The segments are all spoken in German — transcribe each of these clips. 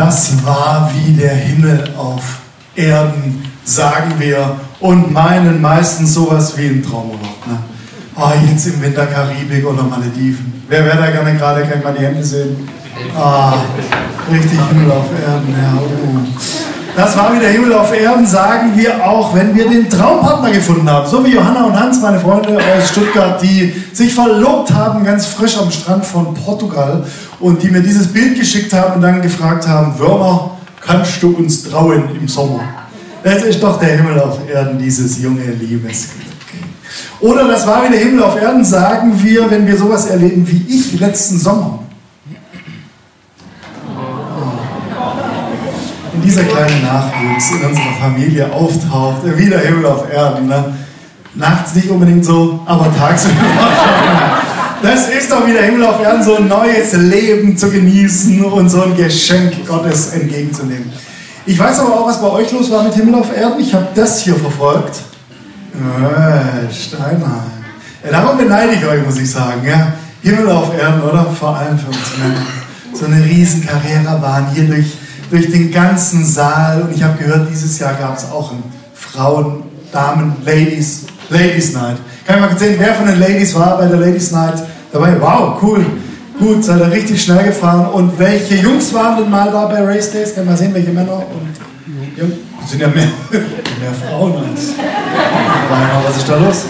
Das war wie der Himmel auf Erden, sagen wir, und meinen meistens sowas wie ein Traumurlaub. Ne? Oh, jetzt im Winter Karibik oder Malediven. Wer wäre da gerne gerade? Kann ich mal die Hände sehen? Ah, richtig Himmel auf Erden. Ja, oh. Das war wieder Himmel auf Erden, sagen wir auch, wenn wir den Traumpartner gefunden haben. So wie Johanna und Hans, meine Freunde aus Stuttgart, die sich verlobt haben, ganz frisch am Strand von Portugal und die mir dieses Bild geschickt haben und dann gefragt haben, Würmer, kannst du uns trauen im Sommer? Das ist doch der Himmel auf Erden, dieses junge Liebesglück. Oder das war wieder Himmel auf Erden, sagen wir, wenn wir sowas erleben wie ich letzten Sommer. Dieser kleine Nachwuchs in unserer Familie auftaucht, wieder Himmel auf Erden. Ne? Nachts nicht unbedingt so, aber tagsüber Das ist doch wieder Himmel auf Erden, so ein neues Leben zu genießen und so ein Geschenk Gottes entgegenzunehmen. Ich weiß aber auch, was bei euch los war mit Himmel auf Erden. Ich habe das hier verfolgt. Äh, Steinheim. Ja, darum beneide ich euch, muss ich sagen. Ja? Himmel auf Erden, oder? Vor allem für uns Männer. So eine riesen Carrera-Bahn hier durch durch den ganzen Saal. Und ich habe gehört, dieses Jahr gab es auch ein Frauen, Damen, Ladies, Ladies Night. Kann ich mal sehen, wer von den Ladies war bei der Ladies Night dabei? Wow, cool. Gut, seid ihr richtig schnell gefahren. Und welche Jungs waren denn mal da bei Race Days? Kann man sehen, welche Männer und Jungs? Sind ja mehr, mehr Frauen als Männer. Was ist da los?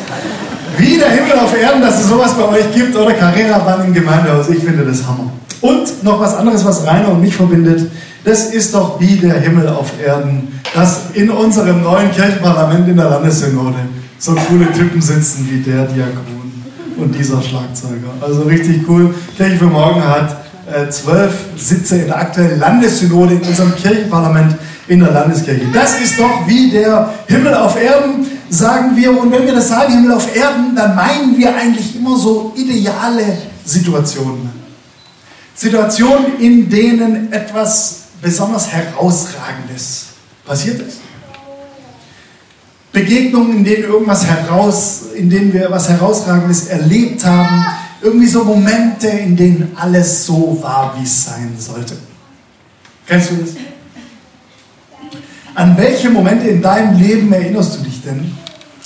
Wie der Himmel auf Erden, dass es sowas bei euch gibt, oder Carrera-Bahn im Gemeindehaus. Ich finde das Hammer. Und noch was anderes, was Rainer und mich verbindet. Das ist doch wie der Himmel auf Erden, dass in unserem neuen Kirchenparlament in der Landessynode so coole Typen sitzen wie der Diakon und dieser Schlagzeuger. Also richtig cool. Kirche für Morgen hat äh, zwölf Sitze in der aktuellen Landessynode in unserem Kirchenparlament in der Landeskirche. Das ist doch wie der Himmel auf Erden, sagen wir. Und wenn wir das sagen, Himmel auf Erden, dann meinen wir eigentlich immer so ideale Situationen. Situationen, in denen etwas besonders Herausragendes passiert ist. Begegnungen, in denen irgendwas heraus, in denen wir was Herausragendes erlebt haben. Irgendwie so Momente, in denen alles so war, wie es sein sollte. Kennst du das? An welche Momente in deinem Leben erinnerst du dich denn,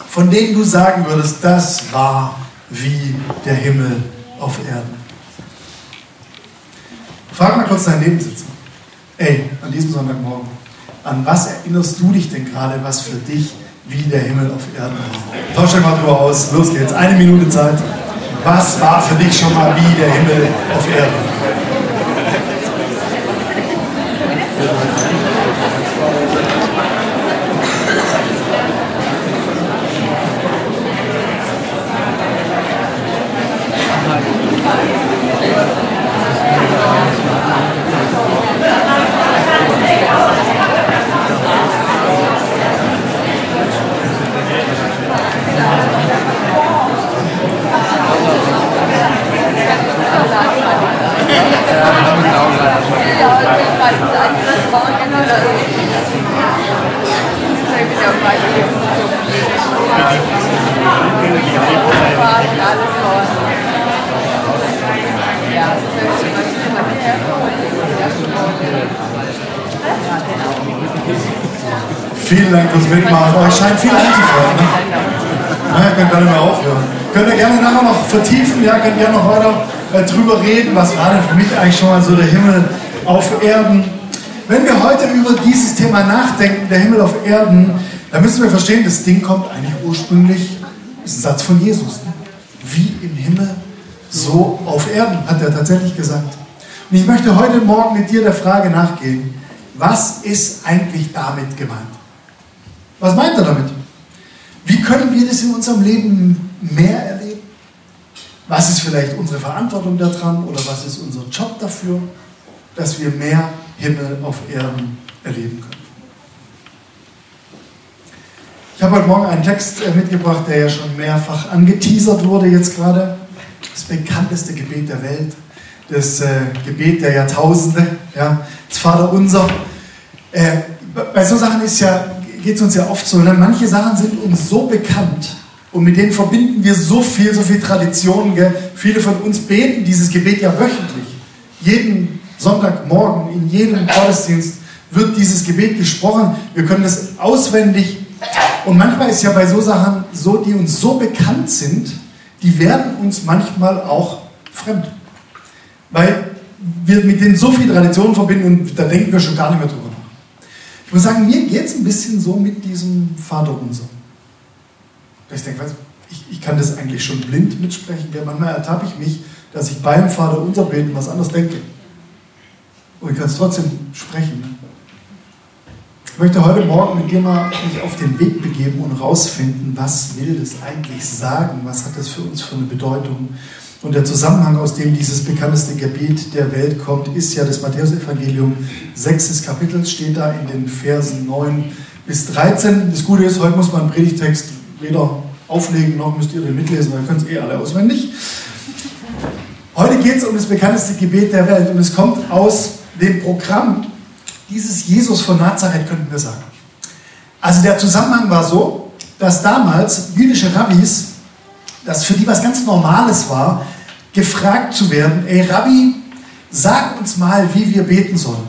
von denen du sagen würdest, das war wie der Himmel auf Erden? Frag mal kurz deinen Nebensitzer. Ey, an diesem Sonntagmorgen, an was erinnerst du dich denn gerade, was für dich wie der Himmel auf Erden war? Tausch mal drüber aus. Los geht's. Eine Minute Zeit. Was war für dich schon mal wie der Himmel auf Erden? Vielen Dank fürs Mitmachen. Euch scheint viel einzufallen. Ne? Ja, ihr könnt gar nicht mehr aufhören. Könnt ihr gerne nachher noch vertiefen, ja, könnt gerne noch weiter drüber reden, was war denn für mich eigentlich schon mal so der Himmel auf Erden. Wenn wir heute über dieses Thema nachdenken, der Himmel auf Erden, dann müssen wir verstehen, das Ding kommt eigentlich ursprünglich, ist ein Satz von Jesus. Ne? Wie im Himmel, so auf Erden, hat er tatsächlich gesagt. Und ich möchte heute Morgen mit dir der Frage nachgehen, was ist eigentlich damit gemeint? Was meint er damit? Wie können wir das in unserem Leben mehr erleben? Was ist vielleicht unsere Verantwortung daran oder was ist unser Job dafür, dass wir mehr Himmel auf Erden erleben können? Ich habe heute Morgen einen Text äh, mitgebracht, der ja schon mehrfach angeteasert wurde jetzt gerade. Das bekannteste Gebet der Welt, das äh, Gebet der Jahrtausende, ja, das Vaterunser. Äh, bei so Sachen ja geht es uns ja oft so. Ne? Manche Sachen sind uns so bekannt und mit denen verbinden wir so viel, so viel Tradition. Gell? Viele von uns beten dieses Gebet ja wöchentlich. Jeden Sonntagmorgen in jedem Gottesdienst wird dieses Gebet gesprochen. Wir können es auswendig. Und manchmal ist ja bei so Sachen so, die uns so bekannt sind, die werden uns manchmal auch fremd. Weil wir mit denen so viel Tradition verbinden und da denken wir schon gar nicht mehr drüber nach. Ich muss sagen, mir geht es ein bisschen so mit diesem Vaterunser. Ich denke, ich, ich kann das eigentlich schon blind mitsprechen. Ja, manchmal ertappe ich mich, dass ich beim Vater unser beten was anderes denke. Und ich kann es trotzdem sprechen. Ich möchte heute Morgen mit dir mal mich auf den Weg begeben und rausfinden, was will das eigentlich sagen? Was hat das für uns für eine Bedeutung? Und der Zusammenhang, aus dem dieses bekannteste Gebet der Welt kommt, ist ja das Matthäusevangelium, sechstes Kapitel, steht da in den Versen 9 bis 13. Das Gute ist, heute muss man einen Predigtext weder auflegen, noch müsst ihr den mitlesen, weil ihr könnt es eh alle auswendig. Heute geht es um das bekannteste Gebet der Welt und es kommt aus dem Programm dieses Jesus von Nazareth, könnten wir sagen. Also der Zusammenhang war so, dass damals jüdische Rabbis, das für die was ganz Normales war, gefragt zu werden, ey Rabbi, sag uns mal, wie wir beten sollen.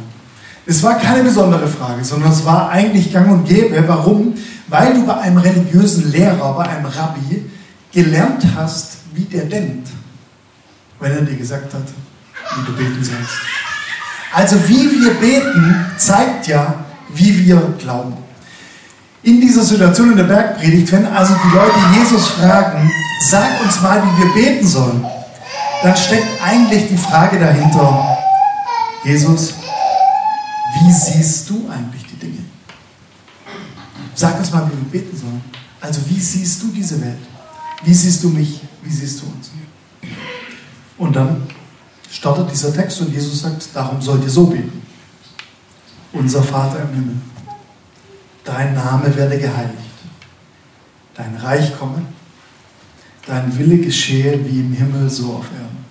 Es war keine besondere Frage, sondern es war eigentlich gang und gäbe. Warum? Weil du bei einem religiösen Lehrer, bei einem Rabbi, gelernt hast, wie der denkt, wenn er dir gesagt hat, wie du beten sollst. Also wie wir beten, zeigt ja, wie wir glauben. In dieser Situation in der Bergpredigt, wenn also die Leute Jesus fragen, sag uns mal, wie wir beten sollen, dann steckt eigentlich die Frage dahinter, Jesus, wie siehst du eigentlich die Dinge? Sag uns mal, wie wir beten sollen. Also wie siehst du diese Welt? Wie siehst du mich? Wie siehst du uns? Und dann startet dieser Text und Jesus sagt, darum sollt ihr so beten. Unser Vater im Himmel, dein Name werde geheiligt, dein Reich komme, dein Wille geschehe wie im Himmel so auf Erden.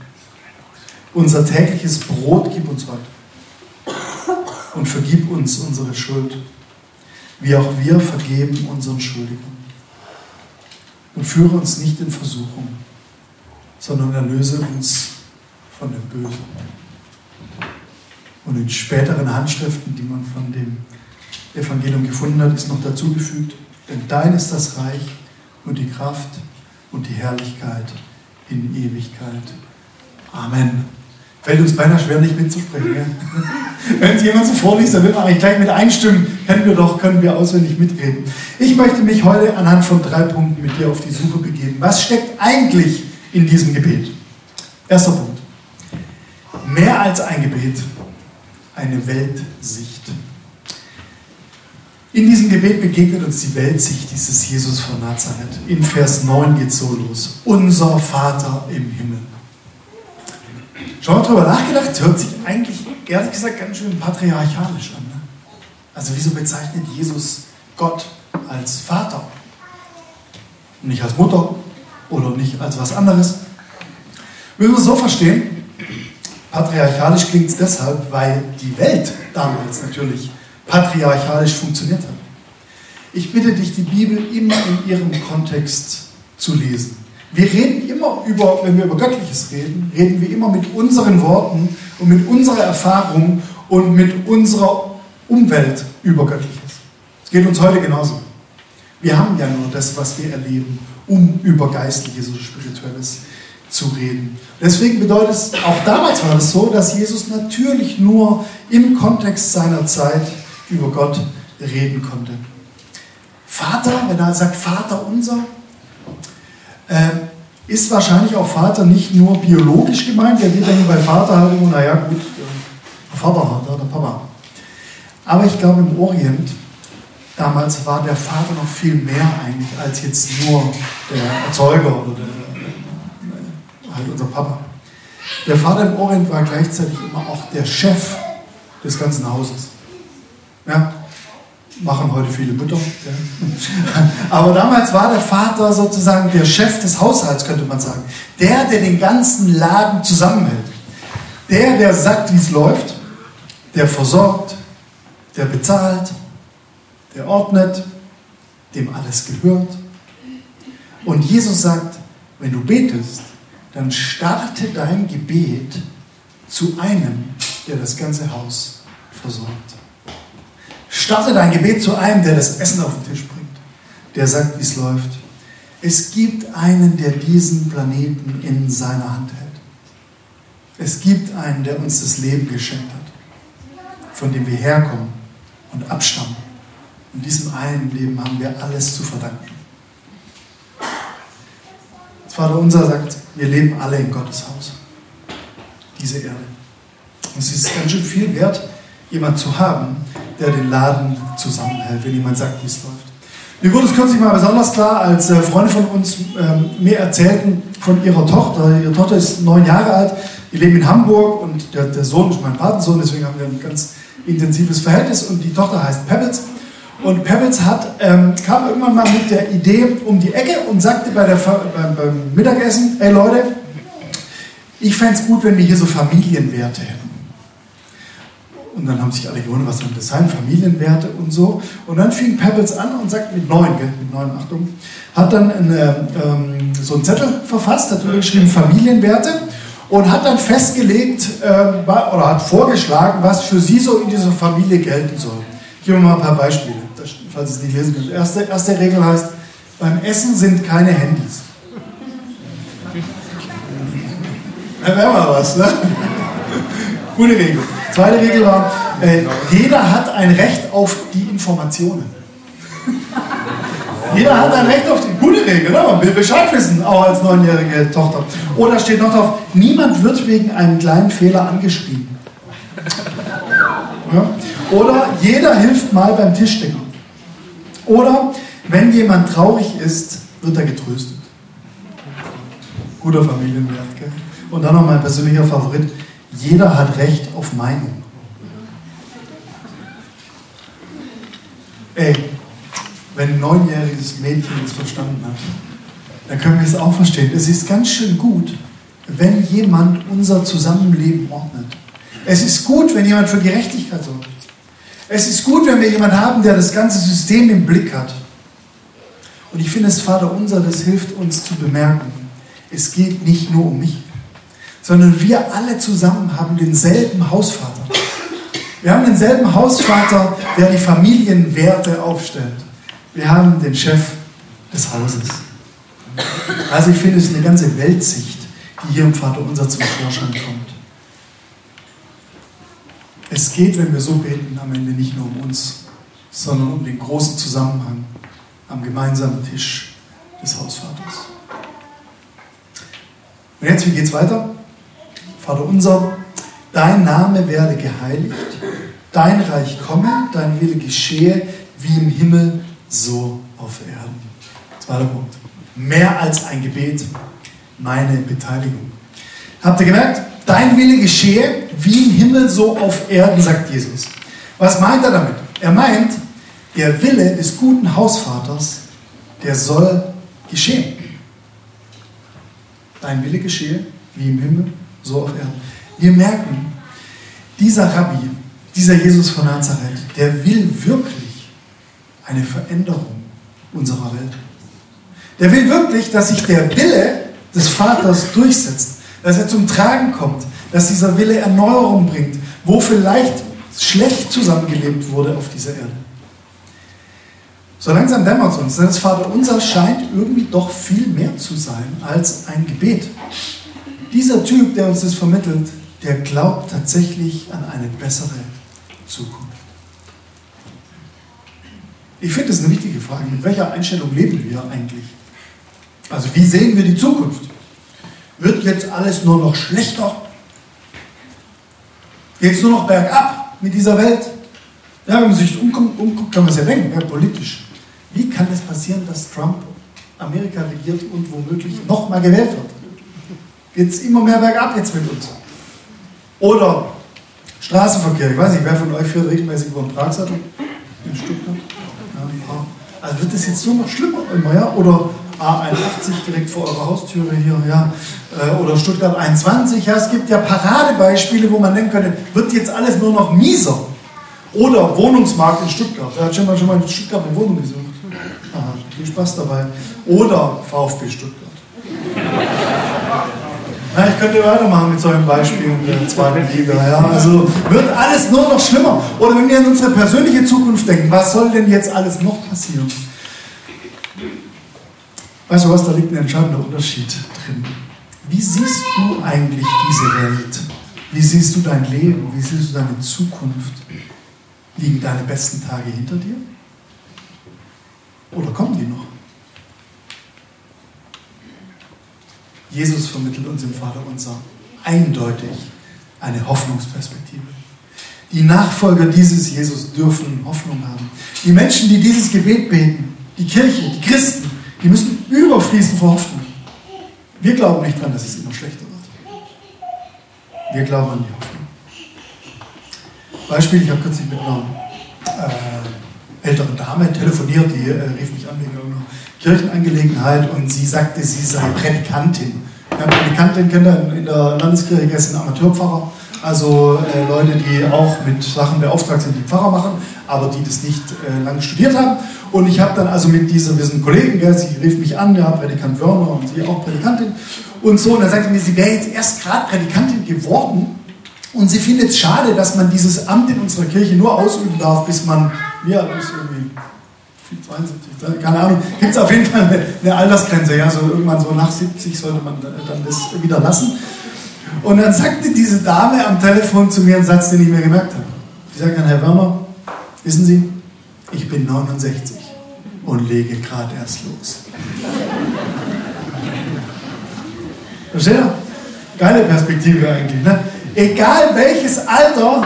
Unser tägliches Brot gib uns heute und vergib uns unsere Schuld, wie auch wir vergeben unseren Schuldigen. Und führe uns nicht in Versuchung, sondern erlöse uns von dem Bösen. Und in späteren Handschriften, die man von dem Evangelium gefunden hat, ist noch dazugefügt, denn dein ist das Reich und die Kraft und die Herrlichkeit in Ewigkeit. Amen. Fällt uns beinahe schwer, nicht mitzusprechen. Wenn es jemand so vorliest, dann wird man eigentlich gleich mit einstimmen. Können wir doch, können wir auswendig mitreden. Ich möchte mich heute anhand von drei Punkten mit dir auf die Suche begeben. Was steckt eigentlich in diesem Gebet? Erster Punkt. Mehr als ein Gebet, eine Weltsicht. In diesem Gebet begegnet uns die Weltsicht dieses Jesus von Nazareth. In Vers 9 geht es so los. Unser Vater im Himmel. Schon mal drüber nachgedacht, hört sich eigentlich, ehrlich gesagt, ganz schön patriarchalisch an. Ne? Also wieso bezeichnet Jesus Gott als Vater? Nicht als Mutter oder nicht als was anderes. Müssen wir es so verstehen, patriarchalisch klingt es deshalb, weil die Welt damals natürlich patriarchalisch funktioniert hat. Ich bitte dich, die Bibel immer in ihrem Kontext zu lesen. Wir reden immer über, wenn wir über Göttliches reden, reden wir immer mit unseren Worten und mit unserer Erfahrung und mit unserer Umwelt über Göttliches. Es geht uns heute genauso. Wir haben ja nur das, was wir erleben, um über Geistliches oder Spirituelles zu reden. Deswegen bedeutet es, auch damals war es so, dass Jesus natürlich nur im Kontext seiner Zeit über Gott reden konnte. Vater, wenn er sagt Vater unser, äh, ist wahrscheinlich auch Vater nicht nur biologisch gemeint, ja, wir denken bei Vater halt immer, naja gut, der Vater hat, der Papa. Aber ich glaube im Orient, damals war der Vater noch viel mehr eigentlich als jetzt nur der Erzeuger oder der, halt unser Papa. Der Vater im Orient war gleichzeitig immer auch der Chef des ganzen Hauses. Ja, machen heute viele Mütter. Ja. Aber damals war der Vater sozusagen der Chef des Haushalts, könnte man sagen. Der, der den ganzen Laden zusammenhält. Der, der sagt, wie es läuft. Der versorgt. Der bezahlt. Der ordnet. Dem alles gehört. Und Jesus sagt, wenn du betest, dann starte dein Gebet zu einem, der das ganze Haus versorgt. Starte dein Gebet zu einem, der das Essen auf den Tisch bringt, der sagt, wie es läuft. Es gibt einen, der diesen Planeten in seiner Hand hält. Es gibt einen, der uns das Leben geschenkt hat, von dem wir herkommen und abstammen. In diesem einen Leben haben wir alles zu verdanken. Vater unser sagt, wir leben alle in Gottes Haus. Diese Erde. Und es ist ganz schön viel wert, jemand zu haben, der den Laden zusammenhält, wenn jemand sagt, wie es läuft. Mir wurde es kürzlich mal besonders klar, als äh, Freunde von uns ähm, mir erzählten von ihrer Tochter. Ihre Tochter ist neun Jahre alt, die leben in Hamburg und der, der Sohn ist mein Patensohn, deswegen haben wir ein ganz intensives Verhältnis und die Tochter heißt Pebbles. Und Pebbles hat, ähm, kam irgendwann mal mit der Idee um die Ecke und sagte bei der, beim, beim Mittagessen, ey Leute, ich fände es gut, wenn wir hier so Familienwerte hätten. Und dann haben sich alle gewundert, was soll das sein, Familienwerte und so. Und dann fing Pebbles an und sagt mit neun, gell, mit neun, Achtung, hat dann eine, ähm, so einen Zettel verfasst, hat geschrieben Familienwerte und hat dann festgelegt äh, oder hat vorgeschlagen, was für sie so in dieser Familie gelten soll. Ich gebe mal ein paar Beispiele, falls es nicht lesen könnt. Erste, erste Regel heißt, beim Essen sind keine Handys. Da wäre mal was, ne? Gute Regel. Zweite Regel war, äh, jeder hat ein Recht auf die Informationen. jeder hat ein Recht auf die gute Regel, ne? man will Bescheid wissen, auch als neunjährige Tochter. Oder steht noch drauf, niemand wird wegen einem kleinen Fehler angeschrieben. Ja? Oder jeder hilft mal beim Tischdecken. Oder wenn jemand traurig ist, wird er getröstet. Guter Familienwert. Gell? Und dann noch mein persönlicher Favorit. Jeder hat Recht auf Meinung. Ey, wenn ein neunjähriges Mädchen das verstanden hat, dann können wir es auch verstehen. Es ist ganz schön gut, wenn jemand unser Zusammenleben ordnet. Es ist gut, wenn jemand für Gerechtigkeit sorgt. Es ist gut, wenn wir jemanden haben, der das ganze System im Blick hat. Und ich finde es, Vater unser, das hilft uns zu bemerken, es geht nicht nur um mich sondern wir alle zusammen haben denselben Hausvater. Wir haben denselben Hausvater, der die Familienwerte aufstellt. Wir haben den Chef des Hauses. Also ich finde es eine ganze Weltsicht, die hier im Vater unser zum Vorschein kommt. Es geht, wenn wir so beten, am Ende nicht nur um uns, sondern um den großen Zusammenhang am gemeinsamen Tisch des Hausvaters. Und jetzt, wie geht es weiter? Vater unser, dein Name werde geheiligt, dein Reich komme, dein Wille geschehe, wie im Himmel, so auf Erden. Zweiter Punkt. Mehr als ein Gebet, meine Beteiligung. Habt ihr gemerkt? Dein Wille geschehe, wie im Himmel, so auf Erden, sagt Jesus. Was meint er damit? Er meint, der Wille des guten Hausvaters, der soll geschehen. Dein Wille geschehe, wie im Himmel, so auf Erden. Wir merken, dieser Rabbi, dieser Jesus von Nazareth, der will wirklich eine Veränderung unserer Welt. Der will wirklich, dass sich der Wille des Vaters durchsetzt, dass er zum Tragen kommt, dass dieser Wille Erneuerung bringt, wo vielleicht schlecht zusammengelebt wurde auf dieser Erde. So langsam dämmert es uns, denn das Vater unser scheint irgendwie doch viel mehr zu sein als ein Gebet. Dieser Typ, der uns das vermittelt, der glaubt tatsächlich an eine bessere Zukunft. Ich finde das eine wichtige Frage. Mit welcher Einstellung leben wir eigentlich? Also wie sehen wir die Zukunft? Wird jetzt alles nur noch schlechter? Geht es nur noch bergab mit dieser Welt? Ja, wenn man sich umguckt, umguckt kann man es ja denken, ja, politisch. Wie kann es passieren, dass Trump Amerika regiert und womöglich nochmal gewählt wird? Geht es immer mehr bergab jetzt mit uns. Oder Straßenverkehr. Ich weiß nicht, wer von euch fährt regelmäßig über den Pragsattel in Stuttgart? Also wird das jetzt nur noch schlimmer immer, ja? Oder A81 direkt vor eurer Haustüre hier, ja? Äh, oder Stuttgart 21, ja? Es gibt ja Paradebeispiele, wo man denken könnte, wird jetzt alles nur noch mieser. Oder Wohnungsmarkt in Stuttgart. Wer hat schon mal, schon mal in Stuttgart eine Wohnung gesucht? Aha, viel Spaß dabei. Oder VfB Stuttgart. Ja, ich könnte weitermachen mit solchen Beispielen der zweiten Liga. Ja. Also wird alles nur noch schlimmer. Oder wenn wir an unsere persönliche Zukunft denken, was soll denn jetzt alles noch passieren? Weißt du was, da liegt ein entscheidender Unterschied drin. Wie siehst du eigentlich diese Welt? Wie siehst du dein Leben? Wie siehst du deine Zukunft? Liegen deine besten Tage hinter dir? Oder kommen die noch? Jesus vermittelt uns im Vater unser eindeutig eine Hoffnungsperspektive. Die Nachfolger dieses Jesus dürfen Hoffnung haben. Die Menschen, die dieses Gebet beten, die Kirche, die Christen, die müssen überfließen vor Hoffnung. Wir glauben nicht daran, dass es immer schlechter wird. Wir glauben an die Hoffnung. Beispiel, ich habe kürzlich mit einer äh, älteren Dame telefoniert, die äh, rief mich an wegen Kirchenangelegenheit und sie sagte, sie sei Predikantin. Ja, Predikantin kennt ihr in der Landeskirche, ein Amateurpfarrer. Also äh, Leute, die auch mit Sachen beauftragt sind, die Pfarrer machen, aber die das nicht äh, lange studiert haben. Und ich habe dann also mit dieser, wir Kollegen, gell, sie rief mich an, ja, Predikant Wörner und sie auch Predikantin und so. Und dann sagte mir, sie wäre jetzt erst gerade Predikantin geworden und sie findet es schade, dass man dieses Amt in unserer Kirche nur ausüben darf, bis man, ja, ist irgendwie 72, keine Ahnung, gibt es auf jeden Fall eine, Altersgrenze, ja, so irgendwann so nach 70 sollte man dann das wieder lassen. Und dann sagte diese Dame am Telefon zu mir einen Satz, den ich mir gemerkt habe. Sie sagt dann, Herr Werner, wissen Sie, ich bin 69 und lege gerade erst los. Versteht ihr? Geile Perspektive eigentlich. Ne? Egal welches Alter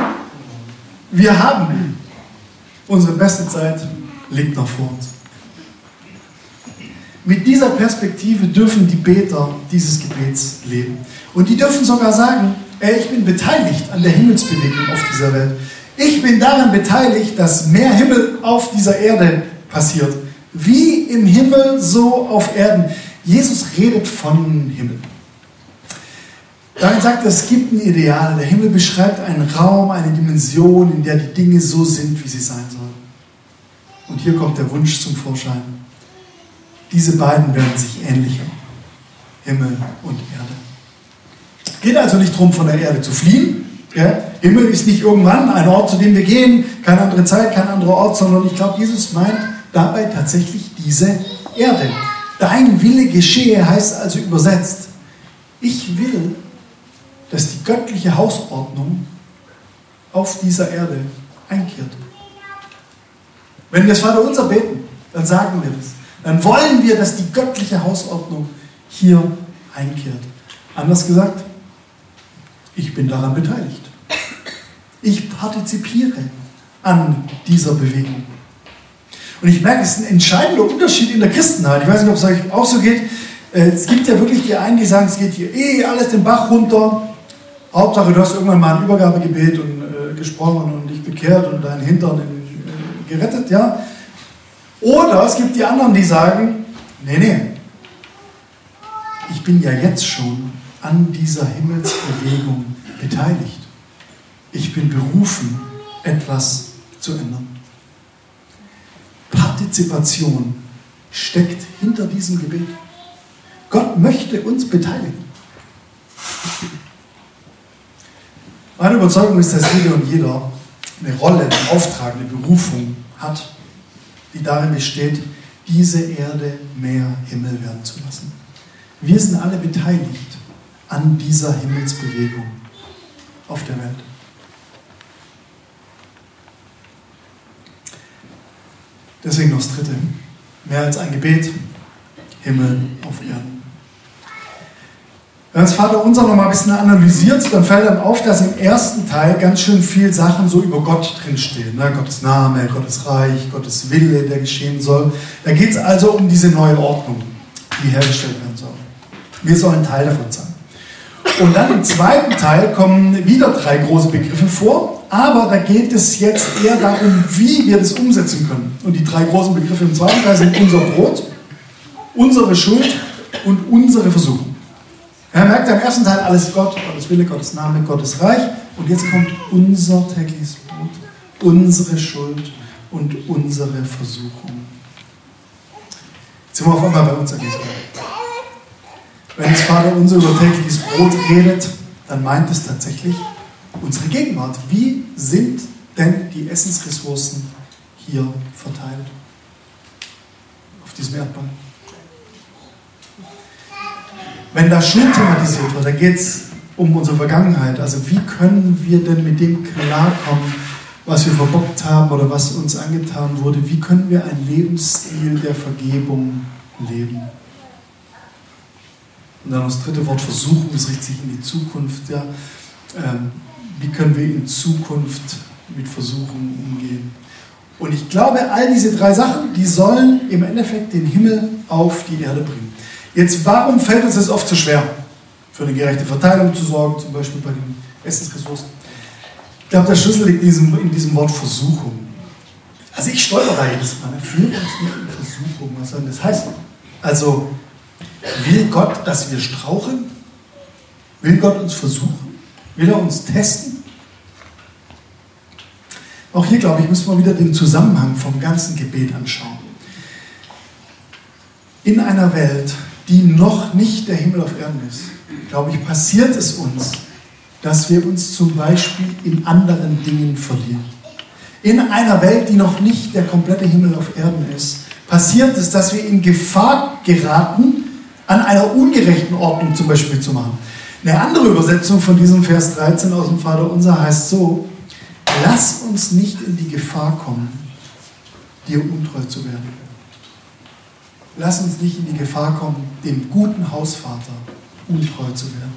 wir haben, unsere beste Zeit liegt noch vor uns. Mit dieser Perspektive dürfen die Beter dieses Gebets leben. Und die dürfen sogar sagen, ey, ich bin beteiligt an der Himmelsbewegung auf dieser Welt. Ich bin daran beteiligt, dass mehr Himmel auf dieser Erde passiert. Wie im Himmel, so auf Erden. Jesus redet von Himmel. Darin sagt er, es gibt ein Ideal. Der Himmel beschreibt einen Raum, eine Dimension, in der die Dinge so sind, wie sie sein sollen. Und hier kommt der Wunsch zum Vorschein. Diese beiden werden sich ähnlicher. Himmel und Erde. Geht also nicht darum, von der Erde zu fliehen. Ja? Himmel ist nicht irgendwann ein Ort, zu dem wir gehen, keine andere Zeit, kein anderer Ort, sondern ich glaube, Jesus meint dabei tatsächlich diese Erde. Dein Wille geschehe heißt also übersetzt, ich will, dass die göttliche Hausordnung auf dieser Erde einkehrt. Wenn wir das Vater unser beten, dann sagen wir das. Dann wollen wir, dass die göttliche Hausordnung hier einkehrt. Anders gesagt, ich bin daran beteiligt. Ich partizipiere an dieser Bewegung. Und ich merke, es ist ein entscheidender Unterschied in der Christenheit. Ich weiß nicht, ob es euch auch so geht. Äh, es gibt ja wirklich die einen, die sagen, es geht hier eh alles den Bach runter. Hauptsache, du hast irgendwann mal ein Übergabegebet und, äh, gesprochen und dich bekehrt und deinen Hintern in gerettet, ja. Oder es gibt die anderen, die sagen, nee, nee, ich bin ja jetzt schon an dieser Himmelsbewegung beteiligt. Ich bin berufen, etwas zu ändern. Partizipation steckt hinter diesem Gebet. Gott möchte uns beteiligen. Meine Überzeugung ist, dass jeder und jeder eine Rolle, einen Auftrag, eine Berufung hat, die darin besteht, diese Erde mehr Himmel werden zu lassen. Wir sind alle beteiligt an dieser Himmelsbewegung auf der Welt. Deswegen noch das Dritte. Mehr als ein Gebet, Himmel auf Erden. Wenn das Vater unser noch mal ein bisschen analysiert, dann fällt einem auf, dass im ersten Teil ganz schön viel Sachen so über Gott drinstehen. Ne? Gottes Name, Gottes Reich, Gottes Wille, der geschehen soll. Da geht es also um diese neue Ordnung, die hergestellt werden soll. Wir sollen Teil davon sein. Und dann im zweiten Teil kommen wieder drei große Begriffe vor, aber da geht es jetzt eher darum, wie wir das umsetzen können. Und die drei großen Begriffe im zweiten Teil sind unser Brot, unsere Schuld und unsere Versuchung. Er merkt am ersten Teil alles Gott, Gottes Wille, Gottes Name, Gottes Reich. Und jetzt kommt unser tägliches Brot, unsere Schuld und unsere Versuchung. Jetzt sind wir auf einmal bei uns angekommen. Wenn das Vater unser über tägliches Brot redet, dann meint es tatsächlich unsere Gegenwart. Wie sind denn die Essensressourcen hier verteilt? Auf diesem Erdball. Wenn da Schuld thematisiert wird, dann geht es um unsere Vergangenheit. Also wie können wir denn mit dem klarkommen, was wir verbockt haben oder was uns angetan wurde? Wie können wir einen Lebensstil der Vergebung leben? Und dann das dritte Wort Versuchen, das richtet sich in die Zukunft. Ja. Ähm, wie können wir in Zukunft mit Versuchen umgehen? Und ich glaube, all diese drei Sachen, die sollen im Endeffekt den Himmel auf die Erde bringen. Jetzt, warum fällt uns das oft so schwer? Für eine gerechte Verteilung zu sorgen, zum Beispiel bei den Essensressourcen. Ich glaube, der Schlüssel liegt in diesem, in diesem Wort Versuchung. Also ich stolper da jedes Mal. Ne? Führt uns nicht in Versuchung. Was soll das heißen? Also, will Gott, dass wir straucheln? Will Gott uns versuchen? Will er uns testen? Auch hier, glaube ich, müssen wir wieder den Zusammenhang vom ganzen Gebet anschauen. In einer Welt, die noch nicht der Himmel auf Erden ist, glaube ich, passiert es uns, dass wir uns zum Beispiel in anderen Dingen verlieren. In einer Welt, die noch nicht der komplette Himmel auf Erden ist, passiert es, dass wir in Gefahr geraten, an einer ungerechten Ordnung zum Beispiel zu machen. Eine andere Übersetzung von diesem Vers 13 aus dem Vater Unser heißt so, lass uns nicht in die Gefahr kommen, dir untreu zu werden. Lass uns nicht in die Gefahr kommen, dem guten Hausvater untreu zu werden.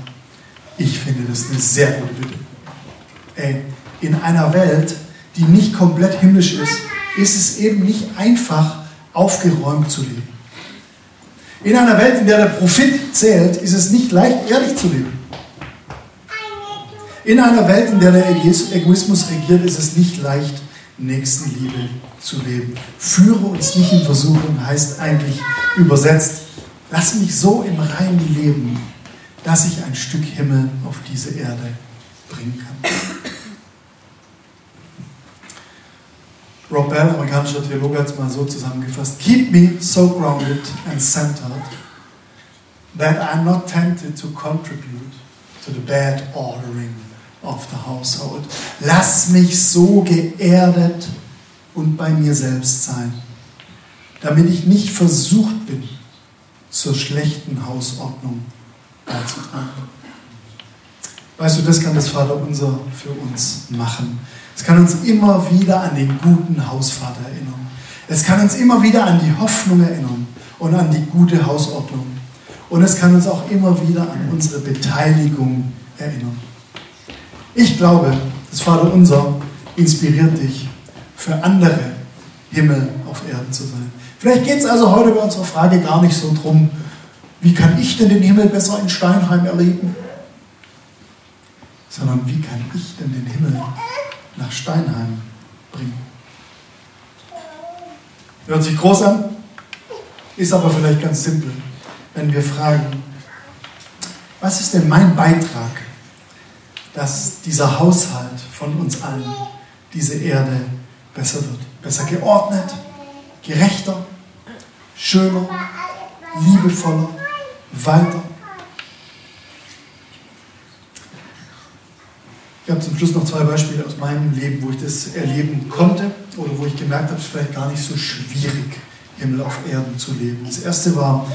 Ich finde das eine sehr gute Bitte. Ey, in einer Welt, die nicht komplett himmlisch ist, ist es eben nicht einfach, aufgeräumt zu leben. In einer Welt, in der der Profit zählt, ist es nicht leicht, ehrlich zu leben. In einer Welt, in der der Egoismus regiert, ist es nicht leicht, Nächstenliebe zu leben. Führe uns nicht in Versuchung, heißt eigentlich übersetzt, lass mich so im Reinen leben, dass ich ein Stück Himmel auf diese Erde bringen kann. Rob Bell, amerikanischer Theologe, hat es mal so zusammengefasst: Keep me so grounded and centered that I'm not tempted to contribute to the bad ordering of the household. Lass mich so geerdet und bei mir selbst sein, damit ich nicht versucht bin, zur schlechten Hausordnung beizutragen. Weißt du, das kann das Vaterunser für uns machen. Es kann uns immer wieder an den guten Hausvater erinnern. Es kann uns immer wieder an die Hoffnung erinnern und an die gute Hausordnung. Und es kann uns auch immer wieder an unsere Beteiligung erinnern. Ich glaube, das Vaterunser inspiriert dich, für andere Himmel auf Erden zu sein. Vielleicht geht es also heute bei unserer Frage gar nicht so drum, wie kann ich denn den Himmel besser in Steinheim erleben? Sondern wie kann ich denn den Himmel nach Steinheim bringen? Hört sich groß an, ist aber vielleicht ganz simpel, wenn wir fragen, was ist denn mein Beitrag, dass dieser Haushalt von uns allen, diese Erde besser wird, besser geordnet, gerechter, schöner, liebevoller, weiter. Ich habe zum Schluss noch zwei Beispiele aus meinem Leben, wo ich das erleben konnte oder wo ich gemerkt habe, es ist vielleicht gar nicht so schwierig, Himmel auf Erden zu leben. Das erste war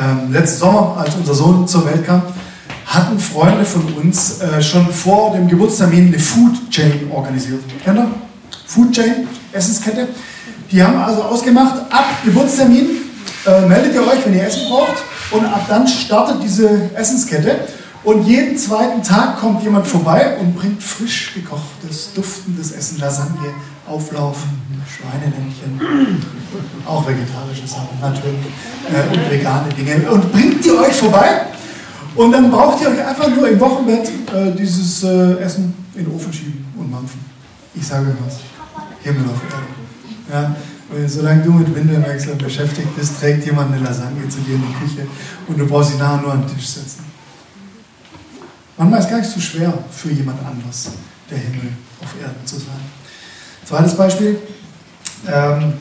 ähm, letzten Sommer, als unser Sohn zur Welt kam, hatten Freunde von uns äh, schon vor dem Geburtstermin eine Food Chain organisiert. Kennt ihr? Food Chain, Essenskette. Die haben also ausgemacht, ab Geburtstermin äh, meldet ihr euch, wenn ihr Essen braucht und ab dann startet diese Essenskette. Und jeden zweiten Tag kommt jemand vorbei und bringt frisch gekochtes, duftendes Essen, Lasagne, Auflauf, Schweineländchen, auch vegetarische Sachen natürlich äh, und vegane Dinge und bringt die euch vorbei. Und dann braucht ihr euch einfach nur im Wochenbett äh, dieses äh, Essen in den Ofen schieben und mampfen. Ich sage euch was, Himmel auf Erden. Ja, solange du mit Windelwechseln beschäftigt bist, trägt jemand eine Lasagne zu dir in die Küche und du brauchst sie nachher nur den Tisch setzen. Manchmal ist es gar nicht so schwer für jemand anders, der Himmel auf Erden zu sein. Zweites Beispiel. Ähm,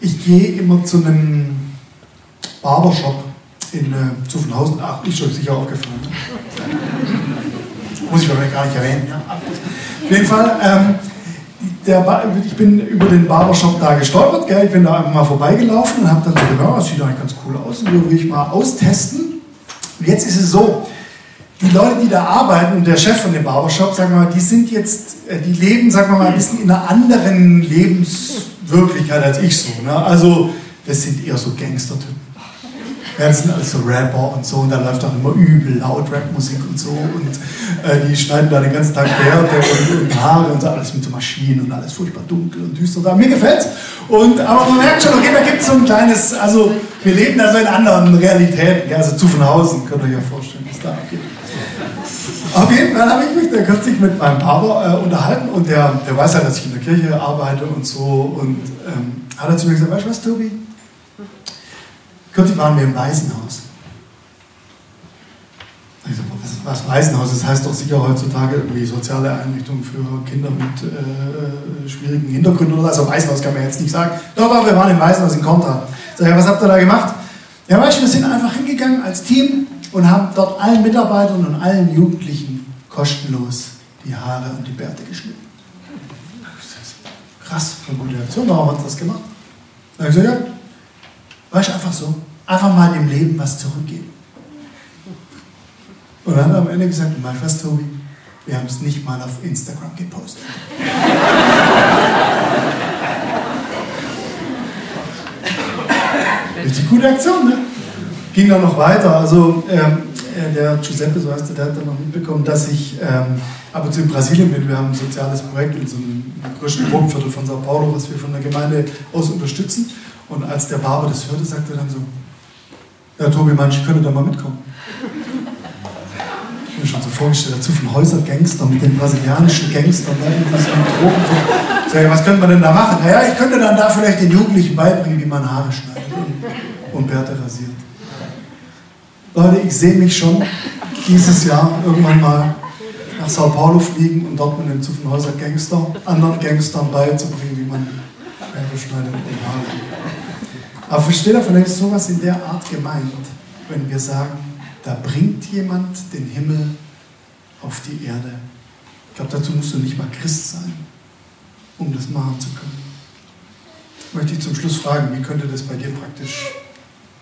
ich gehe immer zu einem Barbershop in äh, Zuffenhausen. Ach, ist euch sicher aufgefallen. Muss ich aber gar nicht erwähnen. Ja. Auf jeden Fall, ähm, der, ich bin über den Barbershop da gestolpert. Gell? Ich bin da einfach mal vorbeigelaufen und habe dann so gedacht, das sieht eigentlich ganz cool aus. Und will ich mal austesten. Und jetzt ist es so, die Leute, die da arbeiten und der Chef von dem Barbershop, sagen wir mal, die sind jetzt, äh, die leben, sagen wir mal, ein bisschen in einer anderen Lebenswirklichkeit als ich so. Ne? Also, das sind eher so Gangstertypen. Sind alles so Rapper und so und da läuft auch immer übel laut Rapmusik und so und äh, die schneiden da den ganzen Tag Bärte und, und, Haare und so, alles mit so Maschinen und alles furchtbar dunkel und düster. Da. Mir gefällt's. Und, aber man merkt schon, okay, da gibt es so ein kleines, also wir leben da so in anderen Realitäten, ja, also Zuffenhausen, könnt ihr euch ja vorstellen, was da abgeht. Auf jeden Fall habe ich mich da kürzlich mit meinem Papa äh, unterhalten und der, der weiß ja, dass ich in der Kirche arbeite und so und ähm, hat er zu mir gesagt, weißt du was, Tobi? Kürzlich waren wir im Waisenhaus. Ich so, was, was Waisenhaus? Das heißt doch sicher heutzutage irgendwie soziale Einrichtung für Kinder mit äh, schwierigen Hintergründen oder so. Also Waisenhaus kann man jetzt nicht sagen. Doch, doch, wir waren im Waisenhaus in Kontra. Sag ich, was habt ihr da gemacht? Ja, weißt du, wir sind einfach hingegangen als Team und haben dort allen Mitarbeitern und allen Jugendlichen kostenlos die Haare und die Bärte geschnitten. Krass, eine gute Aktion. Warum hat das gemacht? Da habe ich gesagt, ja, weißt du, einfach so. Einfach mal dem Leben was zurückgeben. Und dann am Ende gesagt, weißt du was, Tobi? Wir haben es nicht mal auf Instagram gepostet. Richtig gute Aktion, ne? Ging dann noch weiter. Also ähm, äh, der Giuseppe, so heißt er, der hat dann noch mitbekommen, dass ich ähm, ab und zu in Brasilien bin. Wir haben ein soziales Projekt in so einem größten Drogenviertel von Sao Paulo, was wir von der Gemeinde aus unterstützen. Und als der Barber das hörte, sagte er dann so, ja, Tobi, manche können da mal mitkommen. Ich habe mir schon so vorgestellt, dazu von Häuser-Gangster mit den brasilianischen Gangstern da in diesem Drogen. So. Sag, was könnte man denn da machen? Naja, ich könnte dann da vielleicht den Jugendlichen beibringen, wie man Haare schneidet und, und Bärte rasiert. Leute, ich sehe mich schon dieses Jahr irgendwann mal nach Sao Paulo fliegen und dort mit den Zuffenhäuser Gangster, anderen Gangstern beizubringen, wie man Bärte schneidet und Haare. Aber versteht ihr, vielleicht ist sowas in der Art gemeint, wenn wir sagen, da bringt jemand den Himmel auf die Erde. Ich glaube, dazu musst du nicht mal Christ sein, um das machen zu können. Möchte ich zum Schluss fragen, wie könnte das bei dir praktisch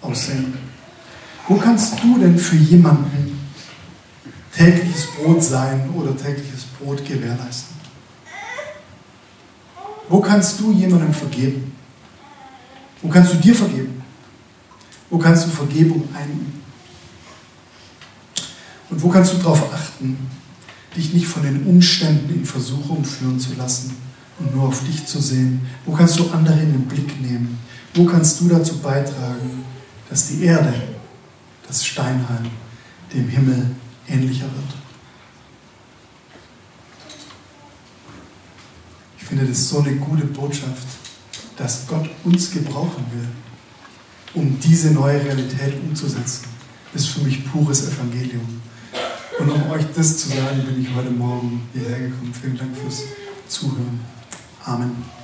aussehen? Wo kannst du denn für jemanden tägliches Brot sein oder tägliches Brot gewährleisten? Wo kannst du jemandem vergeben? Wo kannst du dir vergeben? Wo kannst du Vergebung einüben? Und wo kannst du darauf achten, dich nicht von den Umständen in Versuchung führen zu lassen und nur auf dich zu sehen? Wo kannst du andere in den Blick nehmen? Wo kannst du dazu beitragen, dass die Erde, das Steinheim, dem Himmel ähnlicher wird? Ich finde das so eine gute Botschaft dass Gott uns gebrauchen will, um diese neue Realität umzusetzen, ist für mich pures Evangelium. Und um euch das zu sagen, bin ich heute Morgen hierher gekommen. Vielen Dank fürs Zuhören. Amen.